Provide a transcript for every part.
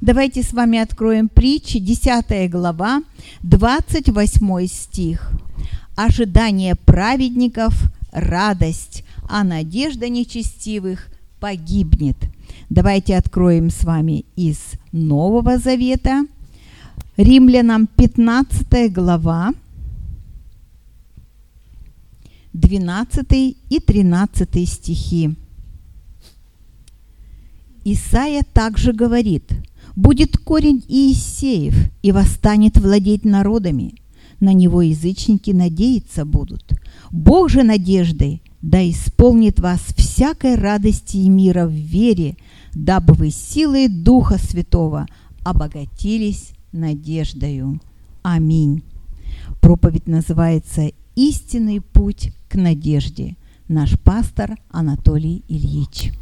Давайте с вами откроем притчи, 10 глава, 28 стих. Ожидание праведников – радость, а надежда нечестивых погибнет. Давайте откроем с вами из Нового Завета. Римлянам 15 глава, 12 и 13 стихи. Исаия также говорит, «Будет корень Иисеев, и восстанет владеть народами. На него язычники надеяться будут. Бог же надежды да исполнит вас всякой радости и мира в вере, дабы вы силой Духа Святого обогатились надеждою. Аминь. Проповедь называется «Истинный путь к надежде». Наш пастор Анатолий Ильич.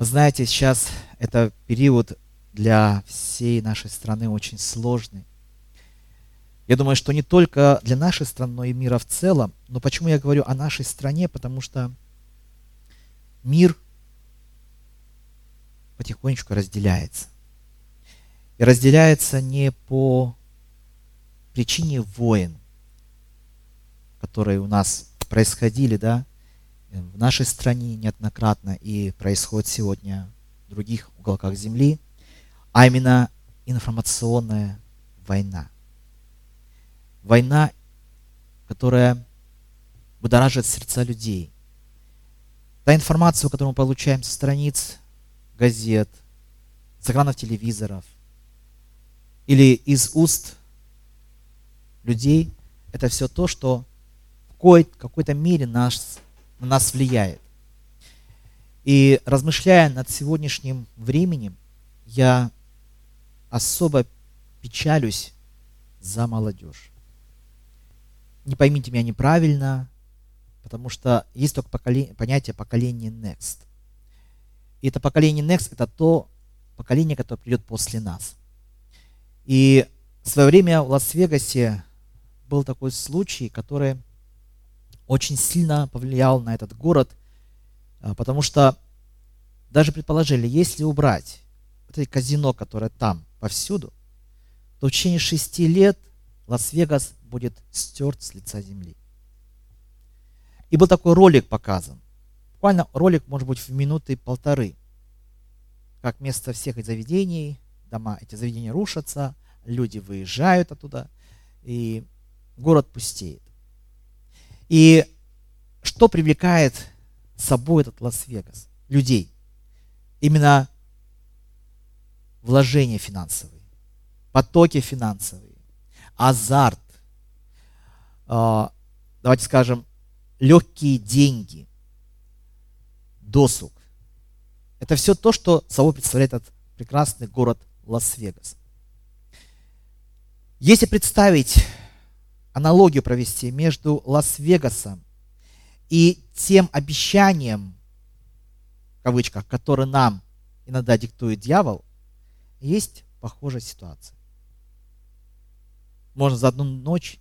Вы знаете, сейчас это период для всей нашей страны очень сложный. Я думаю, что не только для нашей страны, но и мира в целом. Но почему я говорю о нашей стране? Потому что мир потихонечку разделяется. И разделяется не по причине войн, которые у нас происходили, да, в нашей стране неоднократно и происходит сегодня в других уголках Земли, а именно информационная война. Война, которая будоражит сердца людей. Та информация, которую мы получаем со страниц газет, с экранов телевизоров или из уст людей, это все то, что в какой-то мере нас на нас влияет. И размышляя над сегодняшним временем, я особо печалюсь за молодежь. Не поймите меня неправильно, потому что есть только поколение, понятие поколения Next. И это поколение Next – это то поколение, которое придет после нас. И в свое время в Лас-Вегасе был такой случай, который очень сильно повлиял на этот город, а, потому что даже предположили, если убрать это казино, которое там повсюду, то в течение шести лет Лас-Вегас будет стерт с лица земли. И был такой ролик показан. Буквально ролик, может быть, в минуты полторы. Как вместо всех этих заведений, дома, эти заведения рушатся, люди выезжают оттуда, и город пустеет. И что привлекает с собой этот Лас-Вегас? Людей. Именно вложения финансовые, потоки финансовые, азарт, а, давайте скажем, легкие деньги, досуг. Это все то, что собой представляет этот прекрасный город Лас-Вегас. Если представить аналогию провести между Лас-Вегасом и тем обещанием, в кавычках, которое нам иногда диктует дьявол, есть похожая ситуация. Можно за одну ночь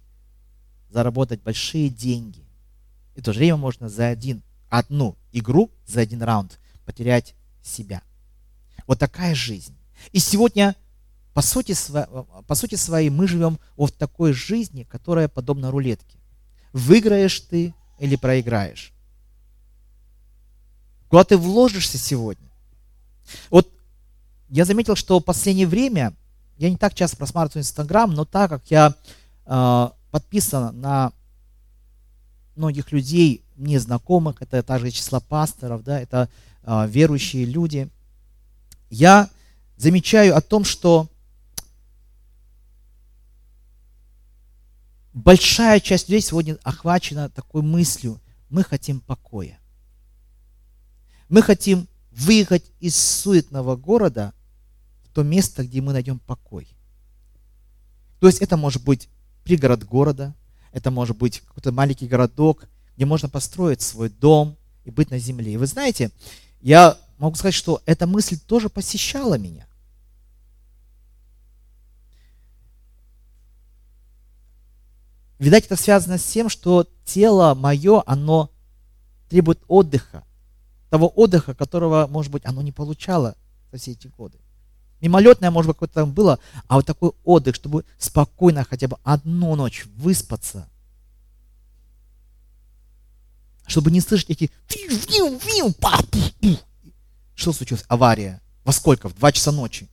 заработать большие деньги. И в то же время можно за один, одну игру, за один раунд потерять себя. Вот такая жизнь. И сегодня по сути, по сути своей мы живем вот такой жизни, которая подобна рулетке. Выиграешь ты или проиграешь. Куда ты вложишься сегодня? Вот я заметил, что в последнее время, я не так часто просматриваю Инстаграм, но так как я э, подписан на многих людей, незнакомых, это также числа пасторов, да, это э, верующие люди, я замечаю о том, что большая часть людей сегодня охвачена такой мыслью, мы хотим покоя. Мы хотим выехать из суетного города в то место, где мы найдем покой. То есть это может быть пригород города, это может быть какой-то маленький городок, где можно построить свой дом и быть на земле. И вы знаете, я могу сказать, что эта мысль тоже посещала меня. Видать, это связано с тем, что тело мое, оно требует отдыха. Того отдыха, которого, может быть, оно не получало за все эти годы. Мимолетное, может быть, какое-то там было, а вот такой отдых, чтобы спокойно хотя бы одну ночь выспаться. Чтобы не слышать эти что случилось? Авария. Во сколько? В 2 часа ночи.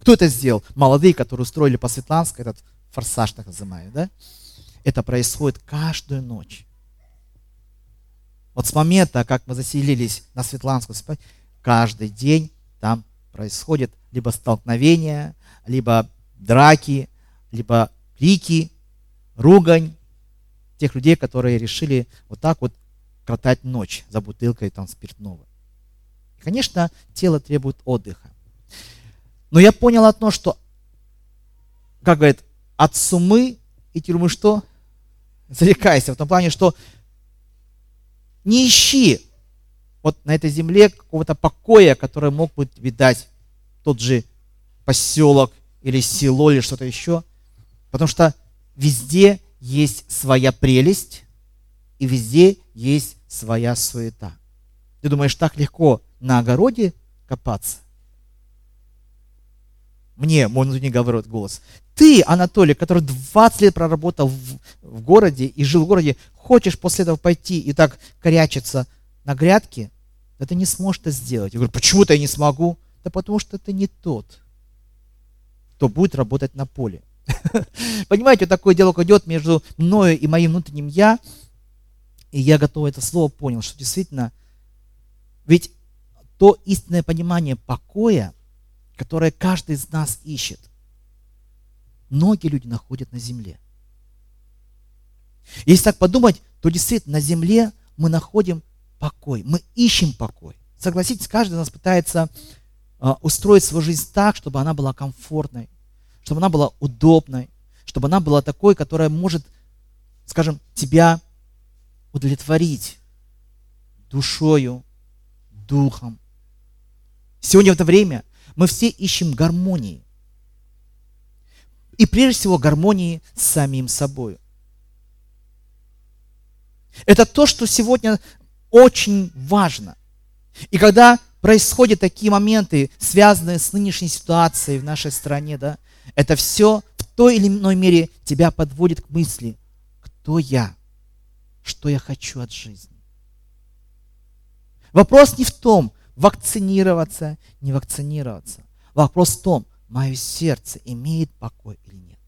Кто это сделал? Молодые, которые устроили по Светланской этот форсаж, так называемый, да? Это происходит каждую ночь. Вот с момента, как мы заселились на Светланскую спать, каждый день там происходит либо столкновение, либо драки, либо крики, ругань тех людей, которые решили вот так вот кротать ночь за бутылкой там спиртного. И, конечно, тело требует отдыха. Но я понял одно, что, как говорят, от сумы и тюрьмы что? Зарекайся. В том плане, что не ищи вот на этой земле какого-то покоя, который мог бы видать тот же поселок или село или что-то еще. Потому что везде есть своя прелесть и везде есть своя суета. Ты думаешь, так легко на огороде копаться? Мне, мой внутренний говорит голос. Ты, Анатолий, который 20 лет проработал в, в городе и жил в городе, хочешь после этого пойти и так корячиться на грядке, да ты не сможешь это сделать. Я говорю, почему-то я не смогу. Да потому что ты не тот, кто будет работать на поле. Понимаете, такой диалог идет между мною и моим внутренним я, и я готов это слово понял, что действительно, ведь то истинное понимание покоя, которое каждый из нас ищет, многие люди находят на земле. Если так подумать, то действительно на земле мы находим покой, мы ищем покой. Согласитесь, каждый из нас пытается а, устроить свою жизнь так, чтобы она была комфортной, чтобы она была удобной, чтобы она была такой, которая может, скажем, тебя удовлетворить душою, духом. Сегодня в это время мы все ищем гармонии. И прежде всего гармонии с самим собой. Это то, что сегодня очень важно. И когда происходят такие моменты, связанные с нынешней ситуацией в нашей стране, да, это все в той или иной мере тебя подводит к мысли, кто я, что я хочу от жизни. Вопрос не в том, вакцинироваться, не вакцинироваться. Вопрос в том, мое сердце имеет покой или нет.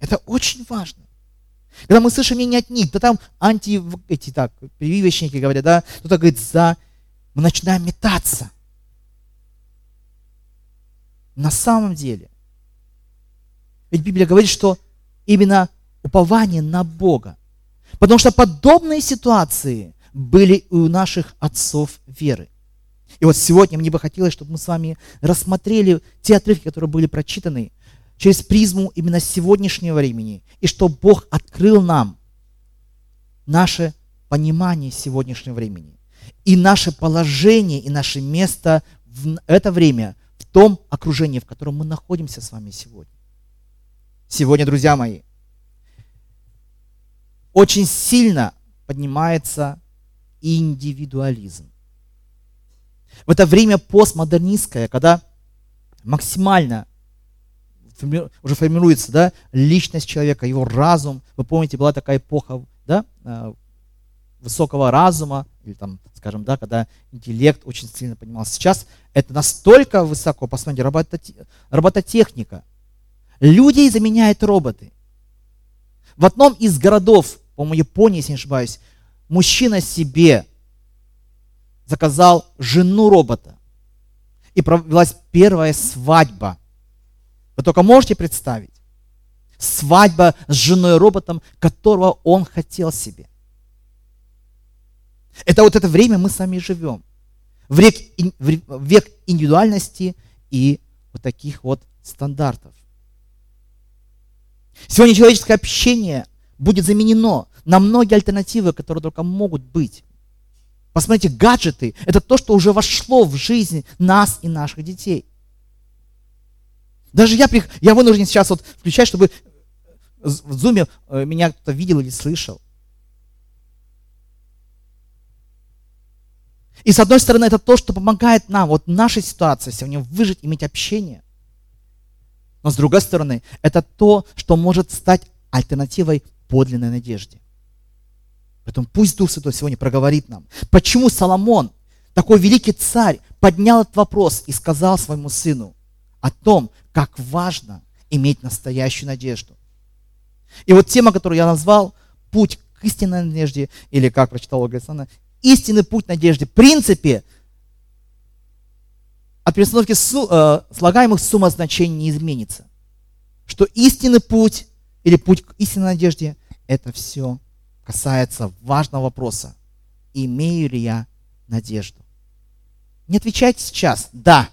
Это очень важно. Когда мы слышим мнение от них, да там анти, эти так, прививочники говорят, да, кто-то говорит за, мы начинаем метаться. На самом деле, ведь Библия говорит, что именно упование на Бога. Потому что подобные ситуации были и у наших отцов веры. И вот сегодня мне бы хотелось, чтобы мы с вами рассмотрели те отрывки, которые были прочитаны через призму именно сегодняшнего времени, и что Бог открыл нам наше понимание сегодняшнего времени, и наше положение, и наше место в это время, в том окружении, в котором мы находимся с вами сегодня. Сегодня, друзья мои, очень сильно поднимается индивидуализм. В это время постмодернистское, когда максимально уже формируется да, личность человека, его разум. Вы помните, была такая эпоха да, э, высокого разума, или там, скажем, да, когда интеллект очень сильно поднимался. Сейчас это настолько высоко, посмотрите, робототехника. Людей заменяют роботы. В одном из городов, по-моему, Японии, если не ошибаюсь, мужчина себе заказал жену робота. И провелась первая свадьба – вы только можете представить? Свадьба с женой-роботом, которого он хотел себе. Это вот это время мы сами живем. В век, век индивидуальности и вот таких вот стандартов. Сегодня человеческое общение будет заменено на многие альтернативы, которые только могут быть. Посмотрите, гаджеты – это то, что уже вошло в жизнь нас и наших детей – даже я, я вынужден сейчас вот включать, чтобы в зуме э, меня кто-то видел или слышал. И с одной стороны, это то, что помогает нам, вот нашей ситуации сегодня выжить, иметь общение. Но с другой стороны, это то, что может стать альтернативой подлинной надежде. Поэтому пусть Дух Святой сегодня проговорит нам, почему Соломон, такой великий царь, поднял этот вопрос и сказал своему сыну о том, как важно иметь настоящую надежду. И вот тема, которую я назвал, путь к истинной надежде, или как прочитал Ольга Александровна, истинный путь надежды. В принципе, от перестановки су, э, слагаемых сумма значений не изменится. Что истинный путь или путь к истинной надежде, это все касается важного вопроса. Имею ли я надежду? Не отвечайте сейчас «да».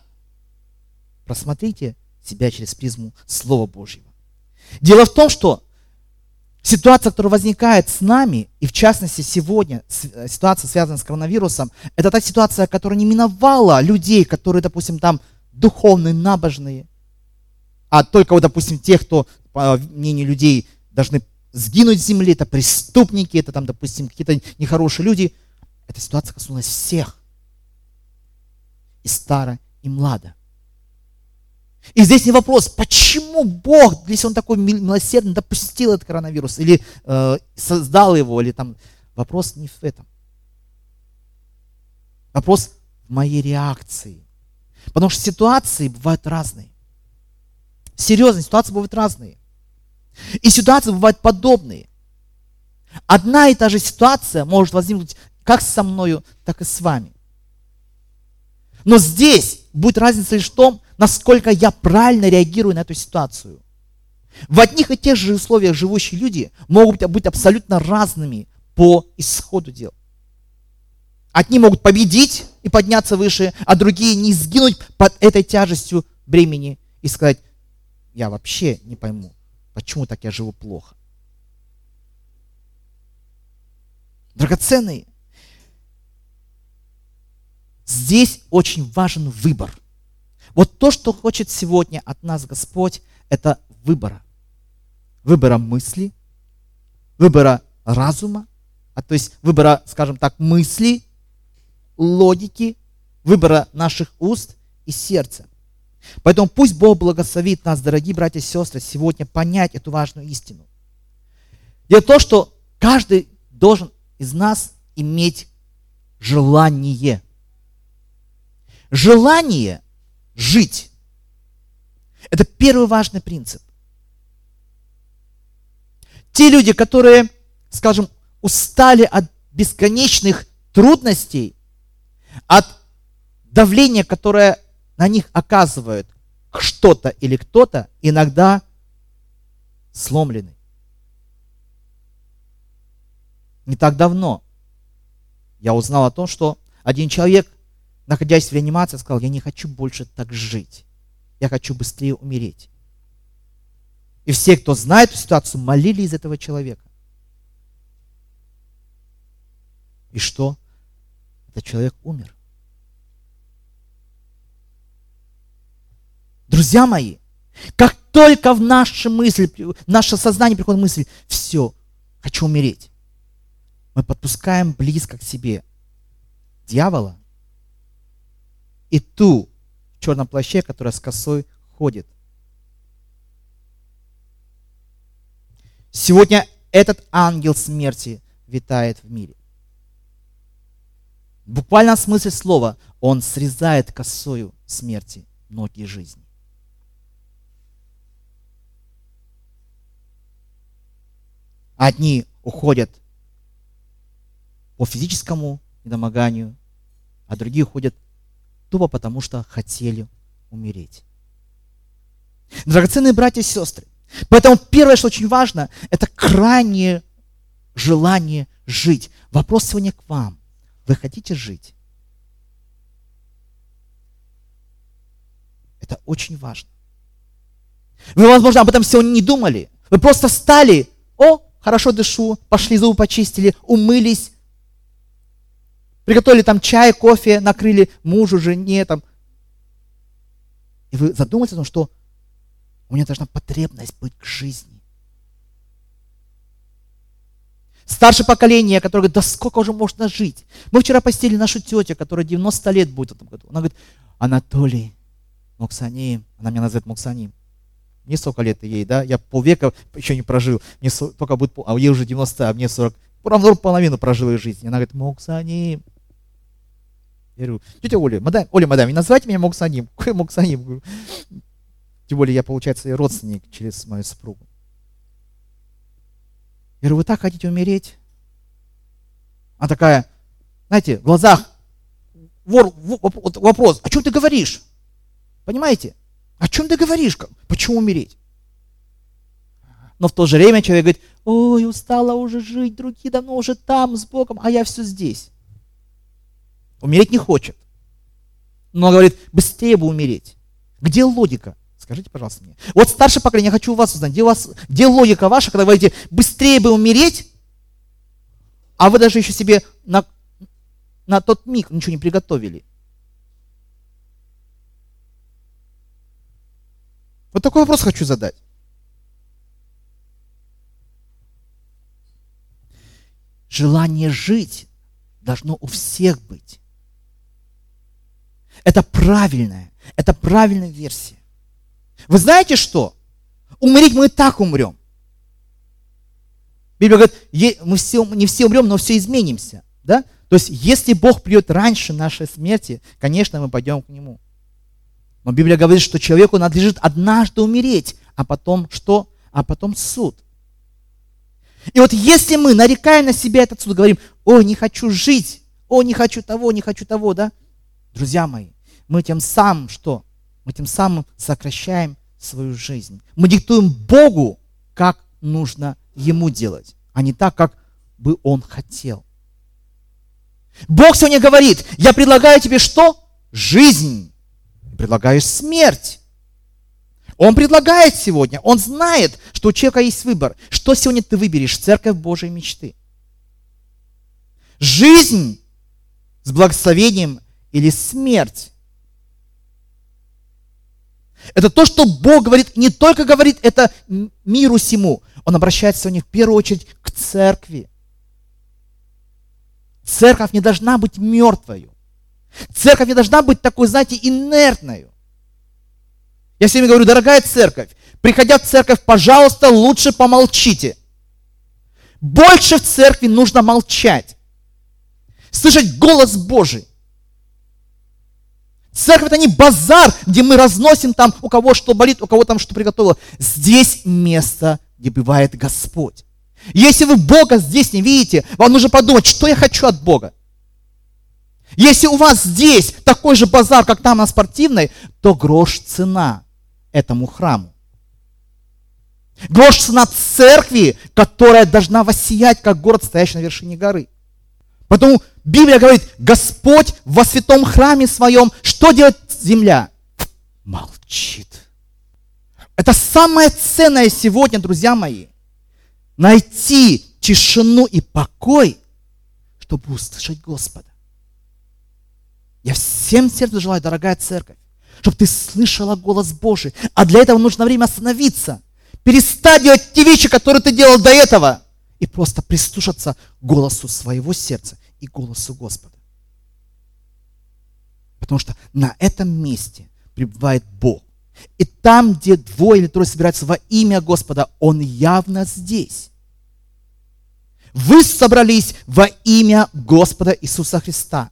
Просмотрите себя через призму Слова Божьего. Дело в том, что Ситуация, которая возникает с нами, и в частности сегодня, э, ситуация, связанная с коронавирусом, это та ситуация, которая не миновала людей, которые, допустим, там духовные, набожные, а только, вот, допустим, тех, кто, по мнению людей, должны сгинуть с земли, это преступники, это там, допустим, какие-то нехорошие люди. Эта ситуация коснулась всех. И старо, и младо. И здесь не вопрос, почему Бог, если Он такой милосердный, допустил этот коронавирус, или э, создал его, или там... Вопрос не в этом. Вопрос в моей реакции. Потому что ситуации бывают разные. Серьезные ситуации бывают разные. И ситуации бывают подобные. Одна и та же ситуация может возникнуть как со мною, так и с вами. Но здесь будет разница лишь в том, насколько я правильно реагирую на эту ситуацию. В одних и тех же условиях живущие люди могут быть абсолютно разными по исходу дел. Одни могут победить и подняться выше, а другие не сгинуть под этой тяжестью бремени и сказать, я вообще не пойму, почему так я живу плохо. Драгоценные, здесь очень важен выбор – вот то, что хочет сегодня от нас Господь, это выбора. Выбора мысли, выбора разума, а то есть выбора, скажем так, мысли, логики, выбора наших уст и сердца. Поэтому пусть Бог благословит нас, дорогие братья и сестры, сегодня понять эту важную истину. Дело в том, что каждый должен из нас иметь желание. Желание жить. Это первый важный принцип. Те люди, которые, скажем, устали от бесконечных трудностей, от давления, которое на них оказывает что-то или кто-то, иногда сломлены. Не так давно я узнал о том, что один человек находясь в реанимации, сказал, я не хочу больше так жить. Я хочу быстрее умереть. И все, кто знает эту ситуацию, молили из этого человека. И что? Этот человек умер. Друзья мои, как только в наши мысли, в наше сознание приходит мысль, все, хочу умереть, мы подпускаем близко к себе дьявола, и ту в черном плаще, которая с косой ходит. Сегодня этот ангел смерти витает в мире. В буквальном смысле слова он срезает косою смерти многие жизни. Одни уходят по физическому недомоганию, а другие уходят тупо потому, что хотели умереть. Драгоценные братья и сестры, поэтому первое, что очень важно, это крайнее желание жить. Вопрос сегодня к вам. Вы хотите жить? Это очень важно. Вы, возможно, об этом сегодня не думали. Вы просто встали, о, хорошо дышу, пошли зубы почистили, умылись, Приготовили там чай, кофе, накрыли мужу, жене там. И вы задумались о том, что у меня должна потребность быть к жизни. Старшее поколение, которое говорит, да сколько уже можно жить? Мы вчера постели нашу тетю, которая 90 лет будет в этом году. Она говорит, Анатолий, Моксани, она меня называет Моксани. Мне сколько лет ей, да? Я полвека еще не прожил. Мне только будет, а ей уже 90, а мне 40. Равно половину прожил ее жизнь. Она говорит, Моксани. Я говорю, тетя Оля, мадам, Оля, мадам, не называйте меня Моксаним. Какой Моксаним? Тем более я, получается, родственник через мою супругу. Я говорю, вы так хотите умереть? Она такая, знаете, в глазах вор, вопрос, о чем ты говоришь? Понимаете? О чем ты говоришь? Почему умереть? Но в то же время человек говорит, ой, устала уже жить, другие давно уже там, с Богом, а я все здесь. Умереть не хочет. Но говорит, быстрее бы умереть. Где логика? Скажите, пожалуйста, мне. Вот старшее поколение, я хочу у вас узнать, где, у вас, где логика ваша, когда вы говорите, быстрее бы умереть, а вы даже еще себе на, на тот миг ничего не приготовили. Вот такой вопрос хочу задать. Желание жить должно у всех быть. Это правильная, это правильная версия. Вы знаете что? Умереть мы и так умрем. Библия говорит, мы все, не все умрем, но все изменимся. Да? То есть, если Бог придет раньше нашей смерти, конечно, мы пойдем к Нему. Но Библия говорит, что человеку надлежит однажды умереть, а потом что? А потом суд. И вот если мы, нарекая на себя этот суд, говорим, о, не хочу жить, о, не хочу того, не хочу того, да? Друзья мои, мы тем самым что? мы тем самым сокращаем свою жизнь. Мы диктуем Богу, как нужно Ему делать, а не так, как бы Он хотел. Бог сегодня говорит, я предлагаю тебе что? Жизнь. Предлагаю смерть. Он предлагает сегодня, он знает, что у человека есть выбор. Что сегодня ты выберешь? Церковь Божьей мечты. Жизнь с благословением или смерть это то, что Бог говорит, не только говорит это миру всему. Он обращается сегодня в первую очередь к церкви. Церковь не должна быть мертвой. Церковь не должна быть такой, знаете, инертной. Я всеми говорю, дорогая церковь, приходя в церковь, пожалуйста, лучше помолчите. Больше в церкви нужно молчать. Слышать голос Божий. Церковь это не базар, где мы разносим там, у кого что болит, у кого там что приготовило. Здесь место, где бывает Господь. Если вы Бога здесь не видите, вам нужно подумать, что я хочу от Бога. Если у вас здесь такой же базар, как там на спортивной, то грош цена этому храму. Грош цена церкви, которая должна воссиять, как город, стоящий на вершине горы. Поэтому Библия говорит, Господь во святом храме своем, что делает земля? Молчит. Это самое ценное сегодня, друзья мои. Найти тишину и покой, чтобы услышать Господа. Я всем сердцем желаю, дорогая церковь, чтобы ты слышала голос Божий. А для этого нужно время остановиться. Перестать делать те вещи, которые ты делал до этого. И просто прислушаться голосу своего сердца и голосу Господа. Потому что на этом месте пребывает Бог. И там, где двое или трое собираются во имя Господа, Он явно здесь. Вы собрались во имя Господа Иисуса Христа.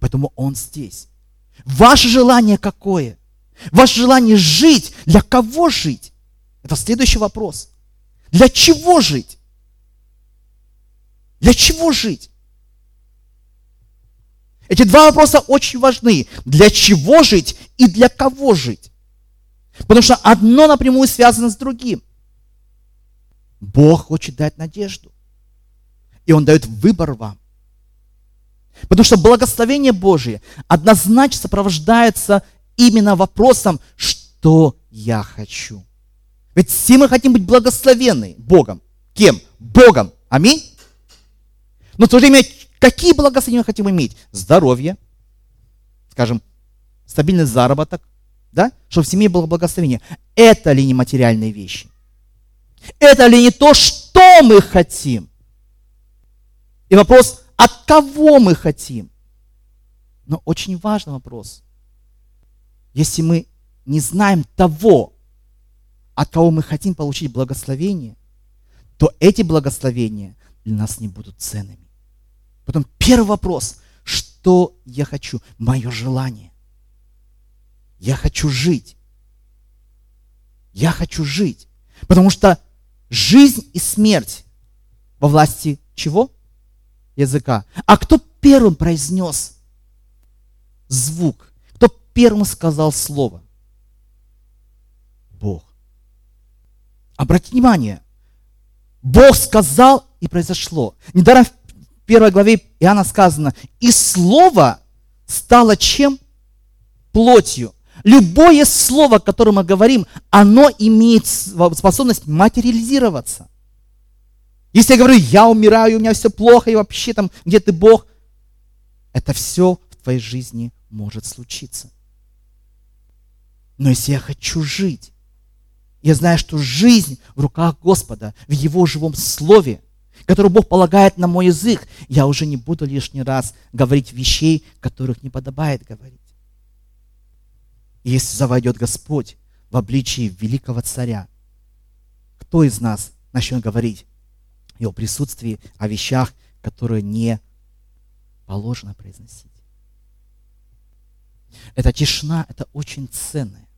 Поэтому Он здесь. Ваше желание какое? Ваше желание жить. Для кого жить? Это следующий вопрос. Для чего жить? Для чего жить? Эти два вопроса очень важны. Для чего жить и для кого жить? Потому что одно напрямую связано с другим. Бог хочет дать надежду. И Он дает выбор вам. Потому что благословение Божие однозначно сопровождается именно вопросом, что я хочу. Ведь все мы хотим быть благословенны Богом. Кем? Богом. Аминь. Но в то же время Какие благословения мы хотим иметь? Здоровье, скажем, стабильный заработок, да? чтобы в семье было благословение. Это ли не материальные вещи? Это ли не то, что мы хотим? И вопрос, от кого мы хотим? Но очень важный вопрос. Если мы не знаем того, от кого мы хотим получить благословение, то эти благословения для нас не будут ценными. Потом первый вопрос, что я хочу? Мое желание. Я хочу жить. Я хочу жить. Потому что жизнь и смерть во власти чего? Языка. А кто первым произнес звук? Кто первым сказал слово? Бог. Обратите внимание, Бог сказал, и произошло. Недаром в первой главе Иоанна сказано, и слово стало чем? Плотью. Любое слово, которое мы говорим, оно имеет способность материализироваться. Если я говорю, я умираю, у меня все плохо, и вообще там, где ты Бог, это все в твоей жизни может случиться. Но если я хочу жить, я знаю, что жизнь в руках Господа, в Его живом Слове, которое Бог полагает на мой язык, я уже не буду лишний раз говорить вещей, которых не подобает говорить. И если завойдет Господь в обличии великого царя, кто из нас начнет говорить в его присутствии о вещах, которые не положено произносить? Эта тишина, это очень ценное.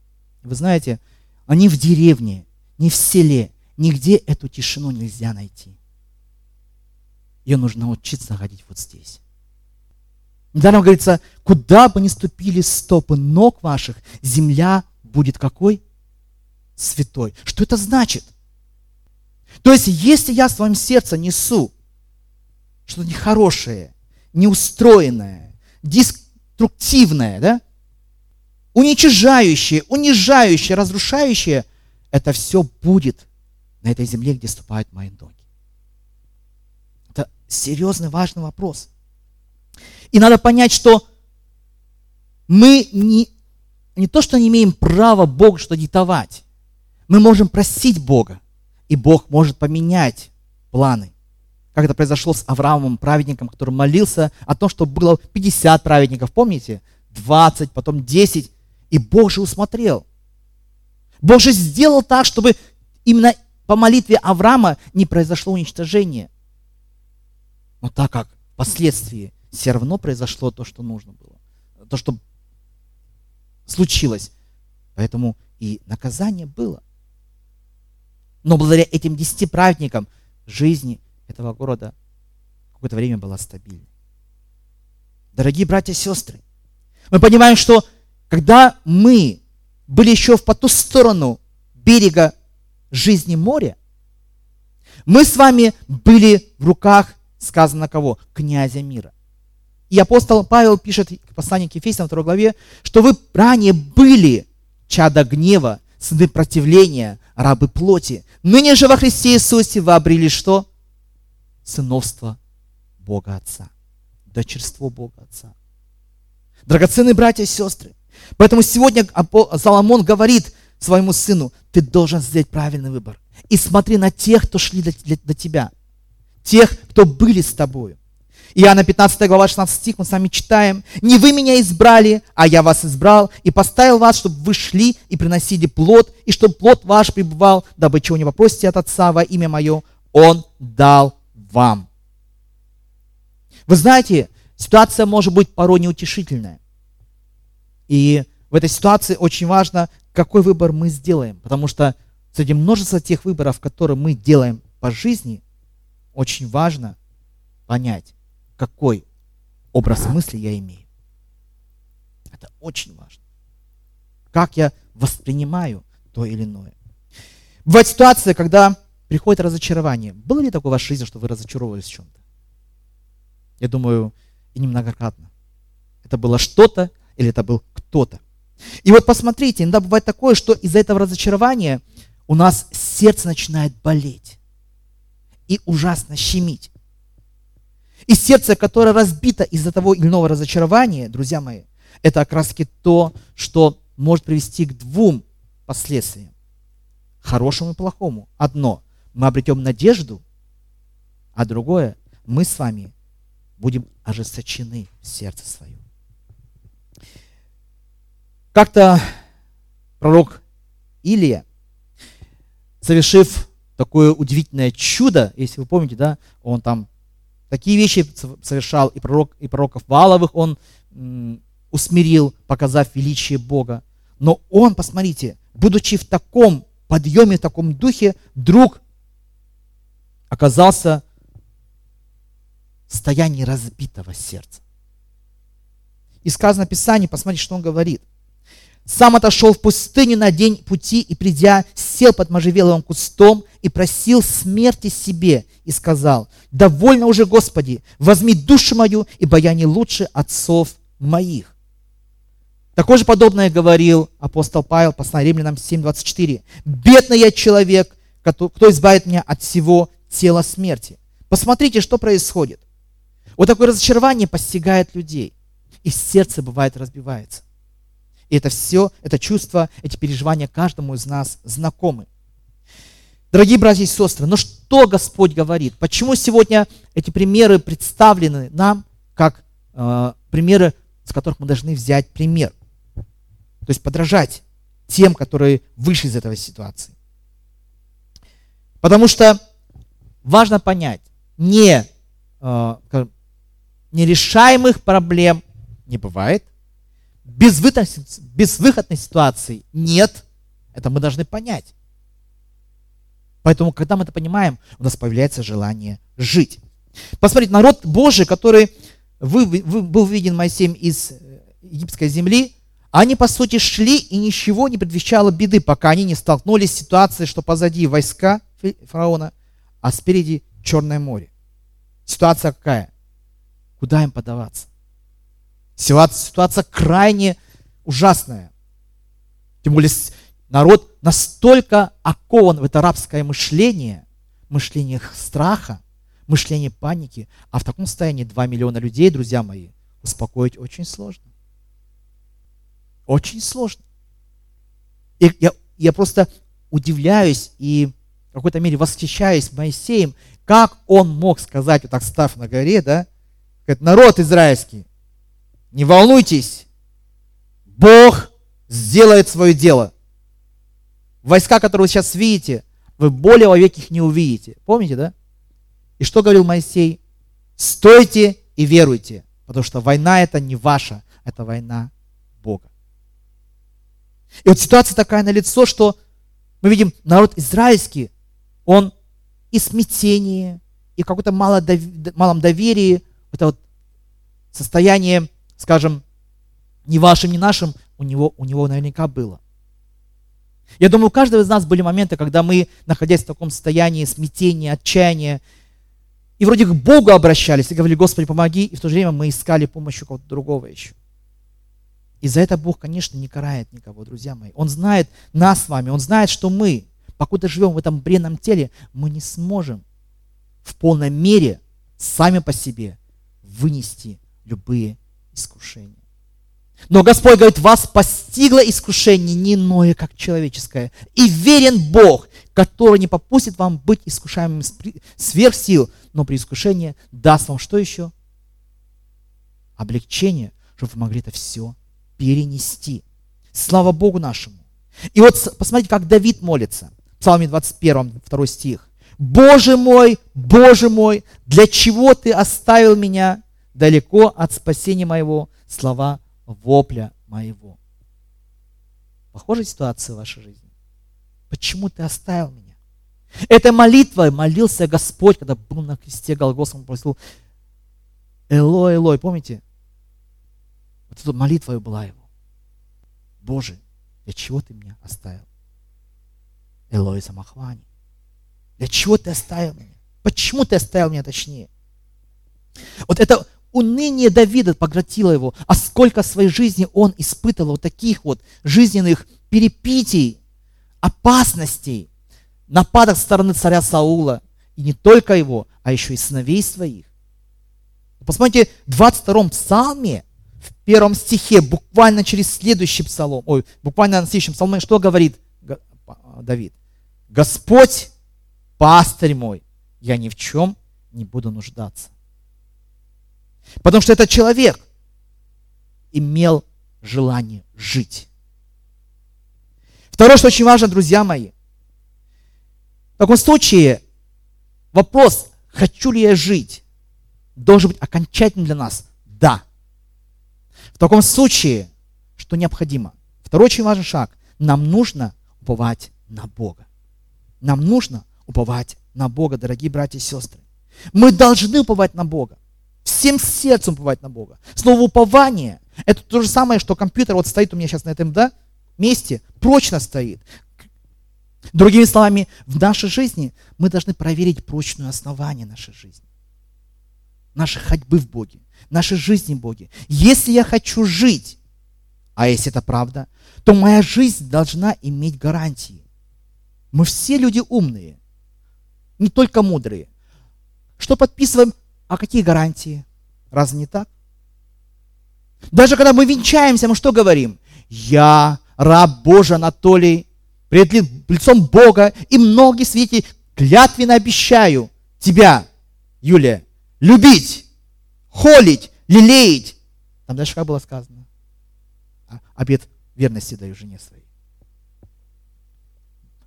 Вы знаете, они в деревне, не в селе, нигде эту тишину нельзя найти. Ее нужно учиться находить вот здесь. Недаром говорится, куда бы ни ступили стопы ног ваших, земля будет какой? Святой. Что это значит? То есть, если я в своем сердце несу что-то нехорошее, неустроенное, деструктивное, да? уничижающее, унижающее, разрушающее, это все будет на этой земле, где ступают мои ноги. Это серьезный, важный вопрос. И надо понять, что мы не, не то, что не имеем права Богу что диктовать. Мы можем просить Бога, и Бог может поменять планы. Как это произошло с Авраамом, праведником, который молился о том, что было 50 праведников, помните? 20, потом 10. И Бог же усмотрел. Бог же сделал так, чтобы именно по молитве Авраама не произошло уничтожение. Но так как впоследствии все равно произошло то, что нужно было. То, что случилось. Поэтому и наказание было. Но благодаря этим десяти праведникам жизни этого города какое-то время была стабильной. Дорогие братья и сестры, мы понимаем, что когда мы были еще по ту сторону берега жизни моря, мы с вами были в руках, сказано кого? Князя мира. И апостол Павел пишет в послании к Ефесянам 2 главе, что вы ранее были чада гнева, сыны противления, рабы плоти. Ныне же во Христе Иисусе вы обрели что? Сыновство Бога Отца. Дочерство Бога Отца. Драгоценные братья и сестры, Поэтому сегодня Соломон говорит своему сыну, ты должен сделать правильный выбор. И смотри на тех, кто шли до, до тебя. Тех, кто были с тобою. Иоанна 15 глава 16 стих мы с вами читаем. «Не вы меня избрали, а я вас избрал и поставил вас, чтобы вы шли и приносили плод, и чтобы плод ваш пребывал, дабы чего не попросите от Отца во имя Мое, Он дал вам». Вы знаете, ситуация может быть порой неутешительная. И в этой ситуации очень важно, какой выбор мы сделаем. Потому что среди множества тех выборов, которые мы делаем по жизни, очень важно понять, какой образ мысли я имею. Это очень важно. Как я воспринимаю то или иное. Бывает ситуация, когда приходит разочарование. Было ли такое в вашей жизни, что вы разочаровывались в чем-то? Я думаю, и немногократно. Это было что-то, или это был кто-то. И вот посмотрите, иногда бывает такое, что из-за этого разочарования у нас сердце начинает болеть и ужасно щемить. И сердце, которое разбито из-за того или иного разочарования, друзья мои, это таки то, что может привести к двум последствиям. Хорошему и плохому. Одно, мы обретем надежду, а другое, мы с вами будем ожесточены в сердце своем. Как-то пророк Илия, совершив такое удивительное чудо, если вы помните, да, он там такие вещи совершал, и, пророк, и пророков Валовых он усмирил, показав величие Бога. Но он, посмотрите, будучи в таком подъеме, в таком духе, вдруг оказался в состоянии разбитого сердца. И сказано в Писании, посмотрите, что он говорит. Сам отошел в пустыню на день пути и, придя, сел под можжевеловым кустом и просил смерти себе и сказал, «Довольно уже, Господи, возьми душу мою, ибо я не лучше отцов моих». Такое же подобное говорил апостол Павел, послание римлянам 7.24. «Бедный я человек, кто, избавит меня от всего тела смерти». Посмотрите, что происходит. Вот такое разочарование постигает людей, и сердце бывает разбивается. И это все, это чувство, эти переживания каждому из нас знакомы. Дорогие братья и сестры, но что Господь говорит? Почему сегодня эти примеры представлены нам как э, примеры, с которых мы должны взять пример? То есть подражать тем, которые вышли из этой ситуации. Потому что важно понять, не, э, нерешаемых проблем не бывает, безвыходной ситуации нет. Это мы должны понять. Поэтому, когда мы это понимаем, у нас появляется желание жить. Посмотрите, народ Божий, который вы, вы, был виден Моисеем из э, египетской земли, они, по сути, шли, и ничего не предвещало беды, пока они не столкнулись с ситуацией, что позади войска фараона, а спереди Черное море. Ситуация какая? Куда им подаваться? Ситуация, ситуация крайне ужасная. Тем более народ настолько окован в это рабское мышление, мышление страха, мышление паники, а в таком состоянии 2 миллиона людей, друзья мои, успокоить очень сложно. Очень сложно. И я, я просто удивляюсь и в какой-то мере восхищаюсь Моисеем, как он мог сказать, вот так став на горе, да, говорит, народ израильский, не волнуйтесь, Бог сделает свое дело. Войска, которые вы сейчас видите, вы более вовек их не увидите. Помните, да? И что говорил Моисей? Стойте и веруйте, потому что война это не ваша, это война Бога. И вот ситуация такая на лицо, что мы видим народ израильский, он и смятение, и в каком-то малом доверии, это вот состояние скажем, ни вашим, ни нашим, у него, у него наверняка было. Я думаю, у каждого из нас были моменты, когда мы, находясь в таком состоянии смятения, отчаяния, и вроде к Богу обращались и говорили, Господи, помоги, и в то же время мы искали помощи кого-то другого еще. И за это Бог, конечно, не карает никого, друзья мои. Он знает нас с вами, Он знает, что мы, покуда живем в этом бренном теле, мы не сможем в полной мере сами по себе вынести любые искушение. Но Господь говорит, вас постигло искушение не иное, как человеческое. И верен Бог, который не попустит вам быть искушаемым сверх сил, но при искушении даст вам что еще? Облегчение, чтобы вы могли это все перенести. Слава Богу нашему. И вот посмотрите, как Давид молится. В Псалме 21, 2 стих. «Боже мой, Боже мой, для чего ты оставил меня далеко от спасения моего, слова вопля моего. Похожая ситуация в вашей жизни. Почему ты оставил меня? Этой молитвой молился Господь, когда был на кресте Голгофа, он просил Элой, Элой, помните? Вот эта молитва была его. Боже, для чего ты меня оставил? Элой Самахвани. Для чего ты оставил меня? Почему ты оставил меня точнее? Вот это уныние Давида поглотило его, а сколько своей жизни он испытывал таких вот жизненных перепитий, опасностей, нападок со стороны царя Саула, и не только его, а еще и сыновей своих. Посмотрите, в 22 псалме, в первом стихе, буквально через следующий псалом, ой, буквально на следующем псалме, что говорит Давид? Господь, пастырь мой, я ни в чем не буду нуждаться. Потому что этот человек имел желание жить. Второе, что очень важно, друзья мои. В таком случае вопрос, хочу ли я жить, должен быть окончательным для нас. Да. В таком случае, что необходимо? Второй очень важный шаг. Нам нужно уповать на Бога. Нам нужно уповать на Бога, дорогие братья и сестры. Мы должны уповать на Бога. Всем сердцем уповать на Бога. Слово упование – это то же самое, что компьютер вот стоит у меня сейчас на этом да, месте, прочно стоит. Другими словами, в нашей жизни мы должны проверить прочное основание нашей жизни. Нашей ходьбы в Боге, нашей жизни в Боге. Если я хочу жить, а если это правда, то моя жизнь должна иметь гарантии. Мы все люди умные, не только мудрые. Что подписываем? А какие гарантии? Разве не так? Даже когда мы венчаемся, мы что говорим? Я, раб Божий Анатолий, пред лицом Бога и многие свидетели клятвенно обещаю тебя, Юлия, любить, холить, лелеять. Там дальше как было сказано? А, обед верности даю жене своей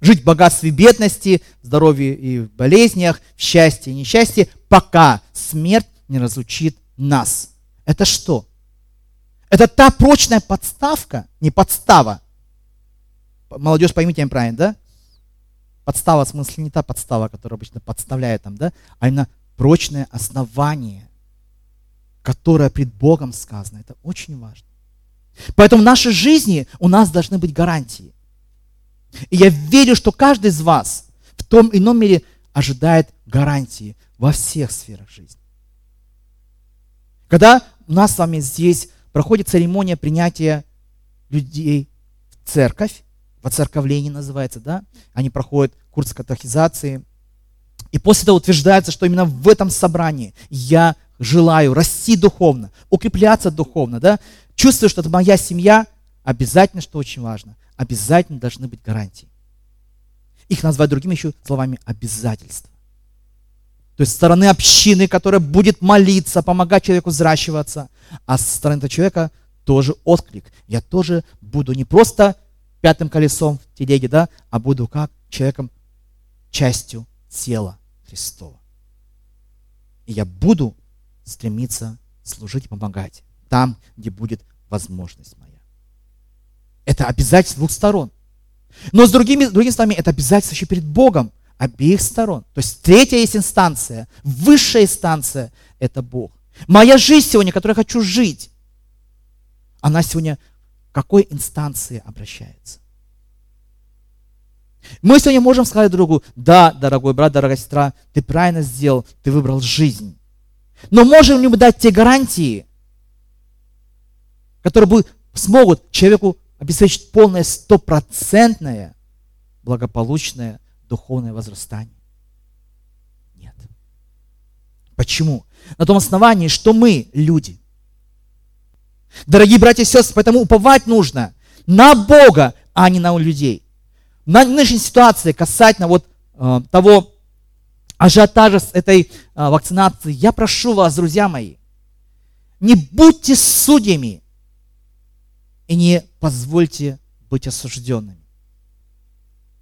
жить в богатстве и бедности, в здоровье и в болезнях, в счастье и несчастье, пока смерть не разлучит нас. Это что? Это та прочная подставка, не подстава. Молодежь, поймите меня правильно, да? Подстава, в смысле, не та подстава, которая обычно подставляет там, да? А именно прочное основание, которое пред Богом сказано. Это очень важно. Поэтому в нашей жизни у нас должны быть гарантии. И я верю, что каждый из вас в том ином мире ожидает гарантии во всех сферах жизни. Когда у нас с вами здесь проходит церемония принятия людей в церковь, воцерковление называется, да, они проходят курс катехизации, и после этого утверждается, что именно в этом собрании я желаю расти духовно, укрепляться духовно, да, чувствую, что это моя семья, обязательно, что очень важно, обязательно должны быть гарантии. Их назвать другими еще словами обязательства. То есть стороны общины, которая будет молиться, помогать человеку взращиваться, а со стороны этого человека тоже отклик. Я тоже буду не просто пятым колесом в телеге, да, а буду как человеком, частью тела Христова. И я буду стремиться служить и помогать там, где будет возможность моя. Это обязательство двух сторон. Но с другими, другими словами, это обязательство еще перед Богом обеих сторон. То есть третья есть инстанция, высшая инстанция – это Бог. Моя жизнь сегодня, которой я хочу жить, она сегодня к какой инстанции обращается? Мы сегодня можем сказать другу, да, дорогой брат, дорогая сестра, ты правильно сделал, ты выбрал жизнь. Но можем ли мы дать те гарантии, которые смогут человеку обеспечить полное стопроцентное благополучное духовное возрастание? Нет. Почему? На том основании, что мы люди. Дорогие братья и сестры, поэтому уповать нужно на Бога, а не на людей. На нынешней ситуации касательно вот э, того ажиотажа с этой э, вакцинацией, я прошу вас, друзья мои, не будьте судьями и не позвольте быть осужденными.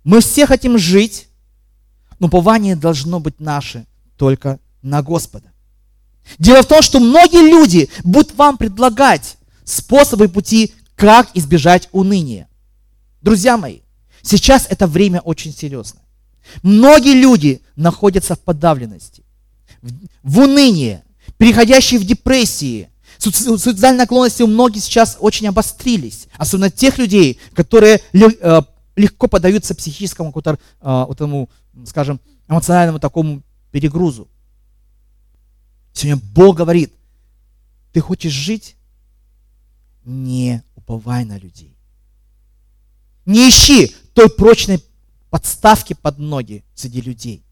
Мы все хотим жить, но упование должно быть наше только на Господа. Дело в том, что многие люди будут вам предлагать способы пути, как избежать уныния. Друзья мои, сейчас это время очень серьезное. Многие люди находятся в подавленности, в унынии, переходящие в депрессии, Суицидальные наклонности у многих сейчас очень обострились. Особенно тех людей, которые э, легко поддаются психическому э, вот этому, скажем, эмоциональному такому перегрузу. Сегодня Бог говорит, ты хочешь жить? Не уповай на людей. Не ищи той прочной подставки под ноги среди людей.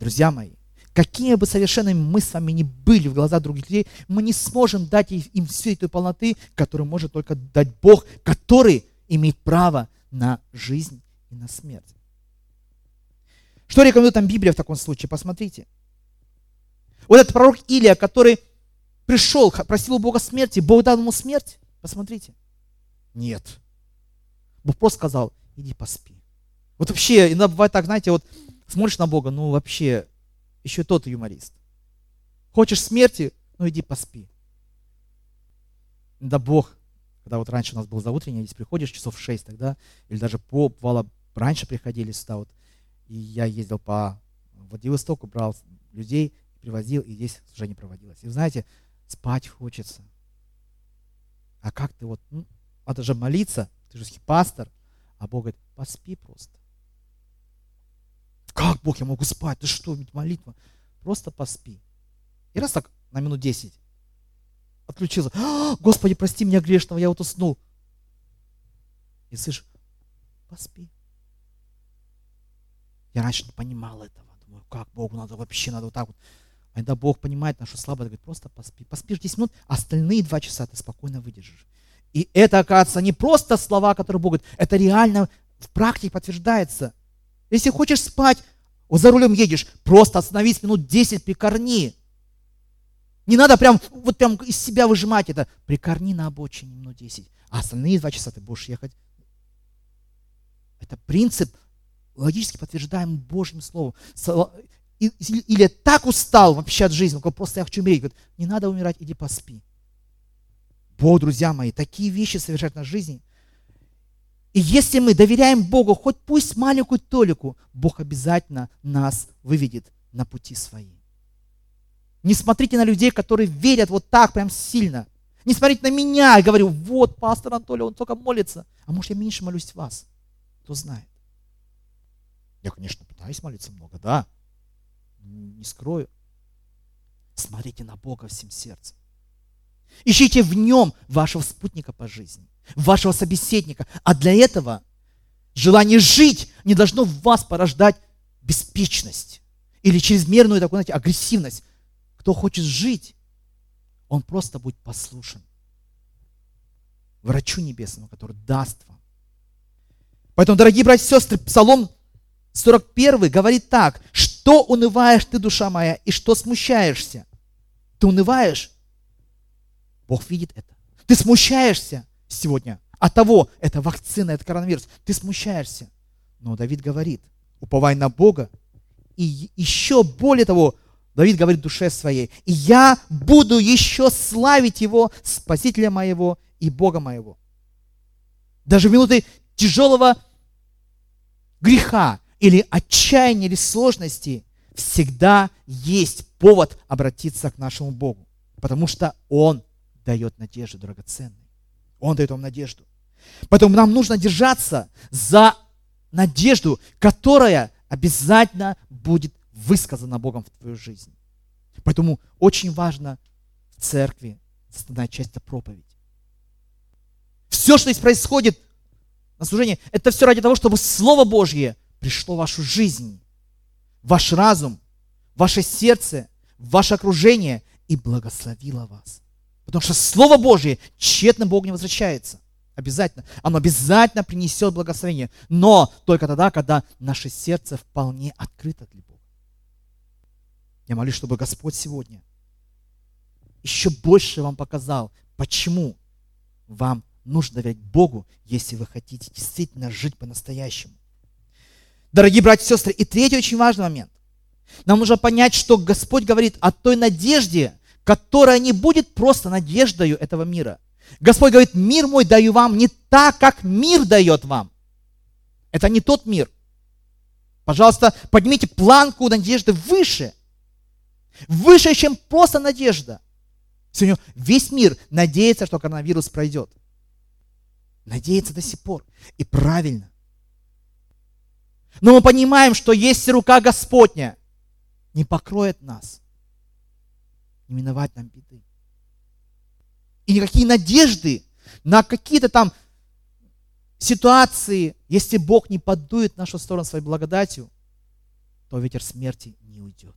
Друзья мои, какими бы совершенными мы с вами ни были в глазах других людей, мы не сможем дать им всей той полноты, которую может только дать Бог, который имеет право на жизнь и на смерть. Что рекомендует нам Библия в таком случае? Посмотрите. Вот этот пророк Илия, который пришел, просил у Бога смерти, Бог дал ему смерть. Посмотрите. Нет. Бог просто сказал, иди поспи. Вот вообще, иногда бывает так, знаете, вот смотришь на Бога, ну вообще, еще тот юморист. Хочешь смерти? Ну иди поспи. Да Бог, когда вот раньше у нас был за утреннее, здесь приходишь часов в 6 тогда, или даже по, бывало, раньше приходили сюда вот, и я ездил по Владивостоку, брал людей, привозил, и здесь уже не проводилось. И знаете, спать хочется. А как ты вот, ну, надо же молиться, ты же пастор, а Бог говорит, поспи просто. Как Бог, я могу спать? Ты что, молитва? Просто поспи. И раз так на минут 10 отключился. «А, Господи, прости меня грешного, я вот уснул. И слышишь, поспи. Я раньше не понимал этого. Думаю, как Богу надо вообще, надо вот так вот. А когда Бог понимает нашу слабость, говорит, просто поспи. Поспишь 10 минут, остальные два часа ты спокойно выдержишь. И это, оказывается, не просто слова, которые Бог говорит, это реально в практике подтверждается. Если хочешь спать, вот за рулем едешь, просто остановись минут 10, прикорни. Не надо прям, вот прям из себя выжимать это. Прикорни на обочине минут 10, а остальные два часа ты будешь ехать. Это принцип, логически подтверждаем Божьим Словом. Или так устал вообще от жизни, просто я хочу умереть. Говорит, не надо умирать, иди поспи. Бог, друзья мои, такие вещи совершать на жизни. И если мы доверяем Богу, хоть пусть маленькую толику, Бог обязательно нас выведет на пути свои. Не смотрите на людей, которые верят вот так прям сильно. Не смотрите на меня и говорю, вот пастор Анатолий, он только молится. А может я меньше молюсь вас? Кто знает. Я, конечно, пытаюсь молиться много, да. Не скрою. Смотрите на Бога всем сердцем. Ищите в нем вашего спутника по жизни, вашего собеседника. А для этого желание жить не должно в вас порождать беспечность или чрезмерную такую, знаете, агрессивность. Кто хочет жить, он просто будет послушен врачу небесному, который даст вам. Поэтому, дорогие братья и сестры, Псалом 41 говорит так, что унываешь ты, душа моя, и что смущаешься? Ты унываешь? Бог видит это. Ты смущаешься сегодня от того, это вакцина, это коронавирус. Ты смущаешься. Но Давид говорит, уповай на Бога. И еще более того, Давид говорит душе своей, и я буду еще славить Его, Спасителя моего и Бога моего. Даже в минуты тяжелого греха или отчаяния или сложности всегда есть повод обратиться к нашему Богу, потому что Он дает надежду драгоценную. Он дает вам надежду. Поэтому нам нужно держаться за надежду, которая обязательно будет высказана Богом в твою жизнь. Поэтому очень важно в церкви основная часть это проповедь. Все, что здесь происходит на служении, это все ради того, чтобы Слово Божье пришло в вашу жизнь, ваш разум, ваше сердце, ваше окружение и благословило вас. Потому что Слово Божье тщетно Бог не возвращается. Обязательно. Оно обязательно принесет благословение. Но только тогда, когда наше сердце вполне открыто для Бога. Я молюсь, чтобы Господь сегодня еще больше вам показал, почему вам нужно доверять Богу, если вы хотите действительно жить по-настоящему. Дорогие братья и сестры, и третий очень важный момент. Нам нужно понять, что Господь говорит о той надежде, которая не будет просто надеждою этого мира. Господь говорит, мир мой даю вам не так, как мир дает вам. Это не тот мир. Пожалуйста, поднимите планку надежды выше. Выше, чем просто надежда. Сегодня весь мир надеется, что коронавирус пройдет. Надеется до сих пор. И правильно. Но мы понимаем, что если рука Господня не покроет нас – не миновать нам беды. И никакие надежды на какие-то там ситуации, если Бог не подует в нашу сторону своей благодатью, то ветер смерти не уйдет.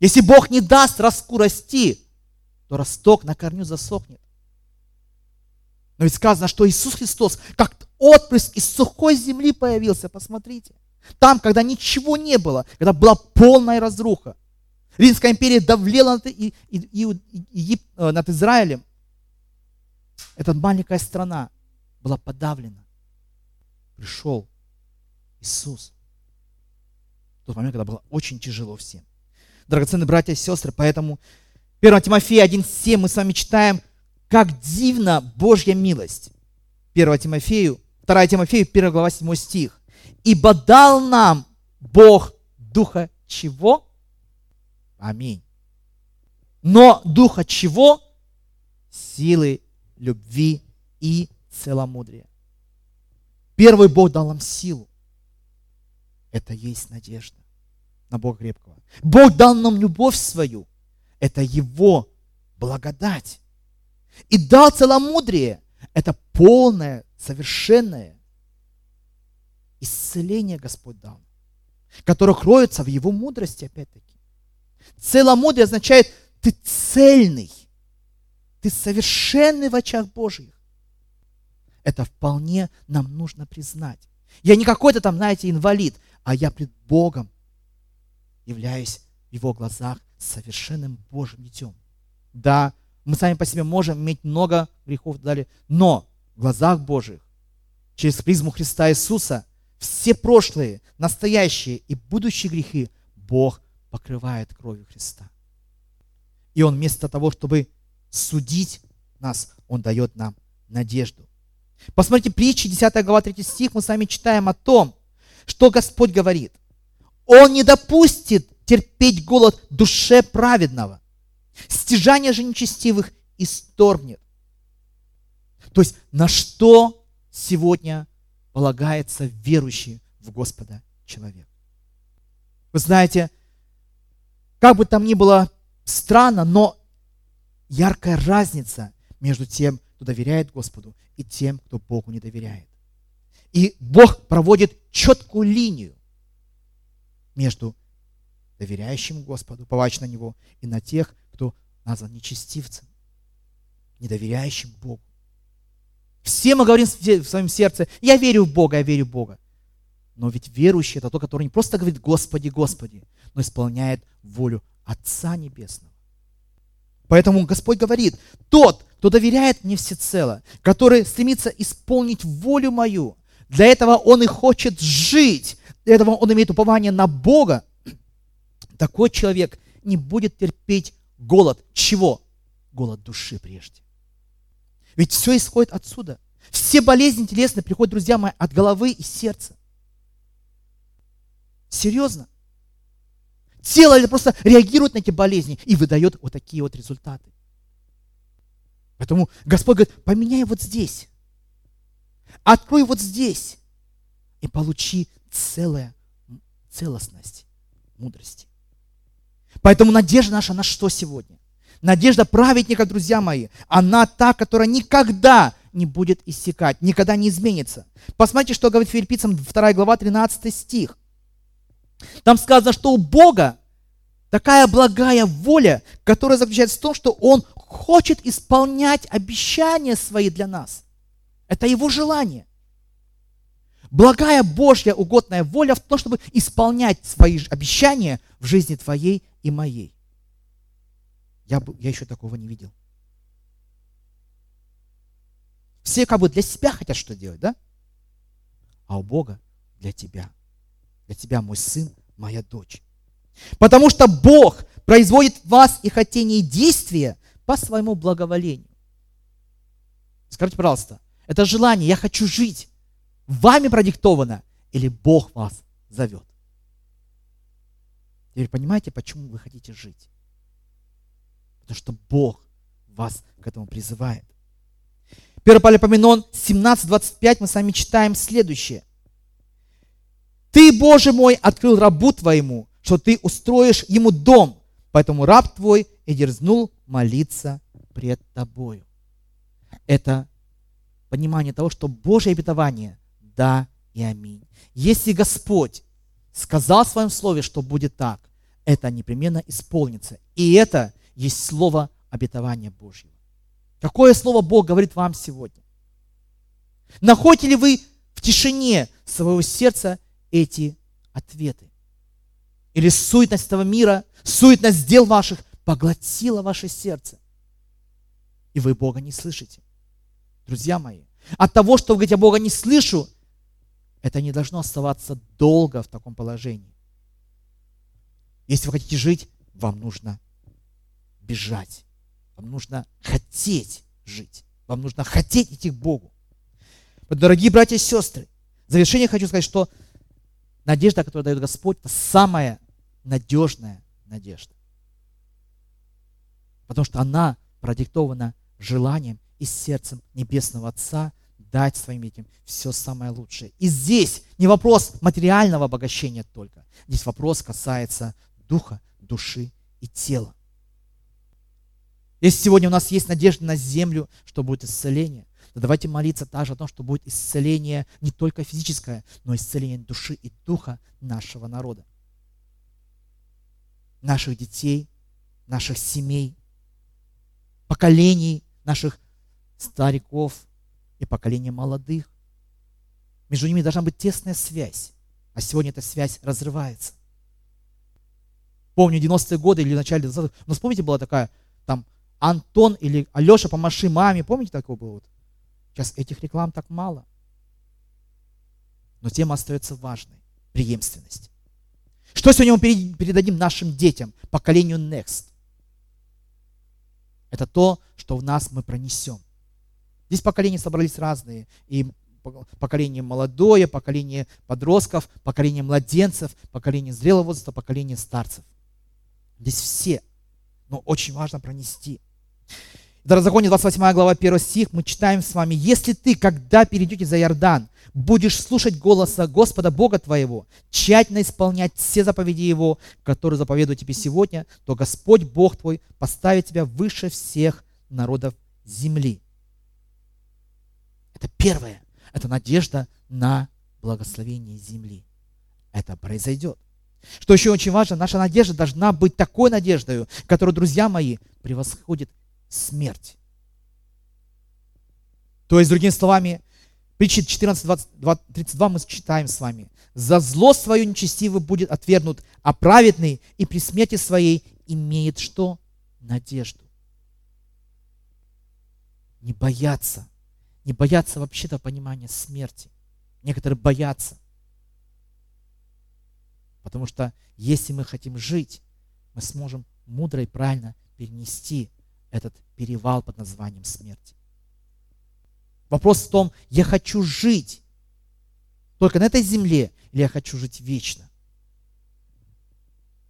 Если Бог не даст ростку расти, то росток на корню засохнет. Но ведь сказано, что Иисус Христос, как отпрыск из сухой земли появился, посмотрите. Там, когда ничего не было, когда была полная разруха. Римская империя давлела над, и, и, и, э, над Израилем. Эта маленькая страна была подавлена. Пришел Иисус. В тот момент, когда было очень тяжело всем. Драгоценные братья и сестры, поэтому 1 Тимофея 1.7 мы с вами читаем, как дивна Божья милость. 1 Тимофею, 2 Тимофею, 1 глава 7 стих. Ибо дал нам Бог Духа чего? Аминь. Но Духа чего? Силы, любви и целомудрия. Первый Бог дал нам силу. Это есть надежда на Бога крепкого. Бог дал нам любовь свою. Это Его благодать. И дал целомудрие. Это полное, совершенное исцеление Господь дал, которое кроется в Его мудрости, опять-таки. Целомудрие означает, ты цельный, ты совершенный в очах Божьих. Это вполне нам нужно признать. Я не какой-то там, знаете, инвалид, а я пред Богом являюсь в Его глазах совершенным Божьим детем. Да, мы сами по себе можем иметь много грехов и далее, но в глазах Божьих, через призму Христа Иисуса, все прошлые, настоящие и будущие грехи Бог покрывает кровью Христа. И Он вместо того, чтобы судить нас, Он дает нам надежду. Посмотрите, притчи, 10 глава, 3 стих, мы с вами читаем о том, что Господь говорит. Он не допустит терпеть голод душе праведного. Стяжание же нечестивых исторгнет. То есть на что сегодня полагается верующий в Господа человек? Вы знаете, как бы там ни было странно, но яркая разница между тем, кто доверяет Господу, и тем, кто Богу не доверяет. И Бог проводит четкую линию между доверяющим Господу, повач на Него, и на тех, кто назван нечестивцем, недоверяющим Богу. Все мы говорим в своем сердце, я верю в Бога, я верю в Бога. Но ведь верующий это тот, который не просто говорит Господи, Господи, но исполняет волю Отца Небесного. Поэтому Господь говорит, тот, кто доверяет мне всецело, который стремится исполнить волю мою, для этого он и хочет жить, для этого он имеет упование на Бога, такой человек не будет терпеть голод. Чего? Голод души прежде. Ведь все исходит отсюда. Все болезни телесные приходят, друзья мои, от головы и сердца. Серьезно. Тело просто реагирует на эти болезни и выдает вот такие вот результаты. Поэтому Господь говорит, поменяй вот здесь. Открой вот здесь. И получи целая целостность мудрости. Поэтому надежда наша на что сегодня? Надежда праведника, друзья мои, она та, которая никогда не будет иссякать, никогда не изменится. Посмотрите, что говорит филиппийцам 2 глава 13 стих. Там сказано, что у Бога такая благая воля, которая заключается в том, что Он хочет исполнять обещания свои для нас. Это Его желание. Благая Божья угодная воля в том, чтобы исполнять свои обещания в жизни твоей и моей. Я, я еще такого не видел. Все как бы для себя хотят что делать, да? А у Бога для тебя – для тебя, мой сын, моя дочь. Потому что Бог производит в вас и хотение и действия по своему благоволению. Скажите, пожалуйста, это желание, я хочу жить, вами продиктовано или Бог вас зовет? Теперь понимаете, почему вы хотите жить? Потому что Бог вас к этому призывает. 1 Паралипоменон 17.25 мы с вами читаем следующее. Ты, Боже мой, открыл рабу твоему, что ты устроишь ему дом, поэтому раб твой и дерзнул молиться пред тобою. Это понимание того, что Божье обетование – да и аминь. Если Господь сказал в своем слове, что будет так, это непременно исполнится. И это есть слово обетования Божьего. Какое слово Бог говорит вам сегодня? Находите ли вы в тишине своего сердца эти ответы. или суетность этого мира, суетность дел ваших поглотила ваше сердце. И вы Бога не слышите. Друзья мои, от того, что вы говорите, я Бога не слышу, это не должно оставаться долго в таком положении. Если вы хотите жить, вам нужно бежать. Вам нужно хотеть жить. Вам нужно хотеть идти к Богу. Дорогие братья и сестры, в завершение хочу сказать, что надежда, которую дает Господь, это самая надежная надежда. Потому что она продиктована желанием и сердцем Небесного Отца дать своим детям все самое лучшее. И здесь не вопрос материального обогащения только. Здесь вопрос касается духа, души и тела. Если сегодня у нас есть надежда на землю, что будет исцеление, давайте молиться также о том, что будет исцеление не только физическое, но исцеление души и духа нашего народа. Наших детей, наших семей, поколений, наших стариков и поколения молодых. Между ними должна быть тесная связь, а сегодня эта связь разрывается. Помню, 90-е годы или в начале 20-х, ну, вспомните, была такая, там, Антон или Алеша, помаши маме, помните такого было? Сейчас этих реклам так мало. Но тема остается важной. Преемственность. Что сегодня мы передадим нашим детям, поколению Next? Это то, что в нас мы пронесем. Здесь поколения собрались разные. И поколение молодое, поколение подростков, поколение младенцев, поколение зрелого возраста, поколение старцев. Здесь все. Но очень важно пронести. Второзаконие, 28 глава, 1 стих, мы читаем с вами, «Если ты, когда перейдете за Иордан, будешь слушать голоса Господа Бога твоего, тщательно исполнять все заповеди Его, которые заповедую тебе сегодня, то Господь Бог твой поставит тебя выше всех народов земли». Это первое. Это надежда на благословение земли. Это произойдет. Что еще очень важно, наша надежда должна быть такой надеждой, которая, друзья мои, превосходит смерть. То есть, другими словами, притчи 14, 20, 32 мы читаем с вами. «За зло свое нечестивый будет отвергнут, а праведный и при смерти своей имеет что? Надежду». Не бояться. Не бояться вообще-то понимания смерти. Некоторые боятся. Потому что если мы хотим жить, мы сможем мудро и правильно перенести этот перевал под названием смерти. Вопрос в том, я хочу жить только на этой земле, или я хочу жить вечно?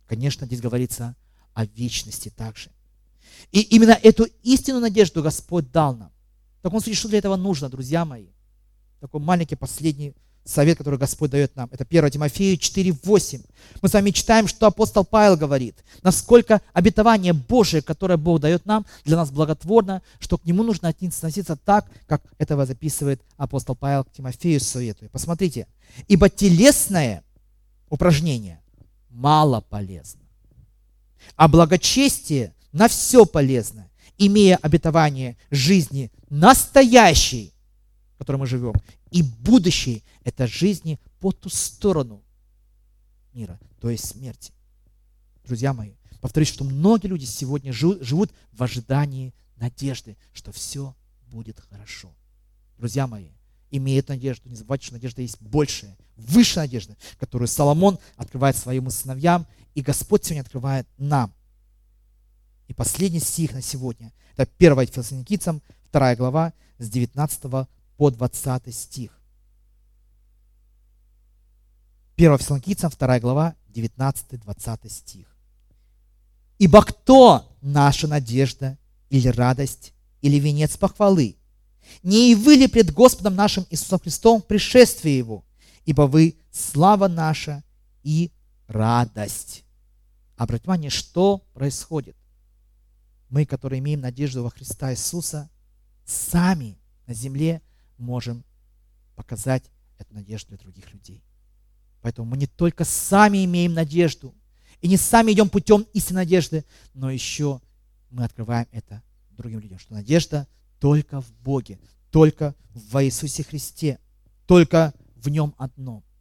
Конечно, здесь говорится о вечности также. И именно эту истинную надежду Господь дал нам. В таком случае, что для этого нужно, друзья мои? Такой маленький последний совет, который Господь дает нам. Это 1 Тимофею 4.8. Мы с вами читаем, что апостол Павел говорит, насколько обетование Божие, которое Бог дает нам, для нас благотворно, что к нему нужно относиться так, как этого записывает апостол Павел к Тимофею советует. Посмотрите. Ибо телесное упражнение мало полезно, а благочестие на все полезно, имея обетование жизни настоящей, в которой мы живем, и будущее – это жизни по ту сторону мира, то есть смерти. Друзья мои, повторюсь, что многие люди сегодня живут в ожидании надежды, что все будет хорошо. Друзья мои, имеют надежду, не забывайте, что надежда есть большая, высшая надежда, которую Соломон открывает своим сыновьям, и Господь сегодня открывает нам. И последний стих на сегодня, это 1 Фессалоникийцам, 2 глава, с 19 по 20 стих. 1 Фессалоникийцам, 2 глава, 19-20 стих. «Ибо кто наша надежда или радость, или венец похвалы? Не и вы ли пред Господом нашим Иисусом Христом пришествие Его? Ибо вы слава наша и радость». Обратите внимание, что происходит. Мы, которые имеем надежду во Христа Иисуса, сами на земле можем показать эту надежду для других людей. Поэтому мы не только сами имеем надежду, и не сами идем путем истинной надежды, но еще мы открываем это другим людям, что надежда только в Боге, только в Иисусе Христе, только в Нем одном –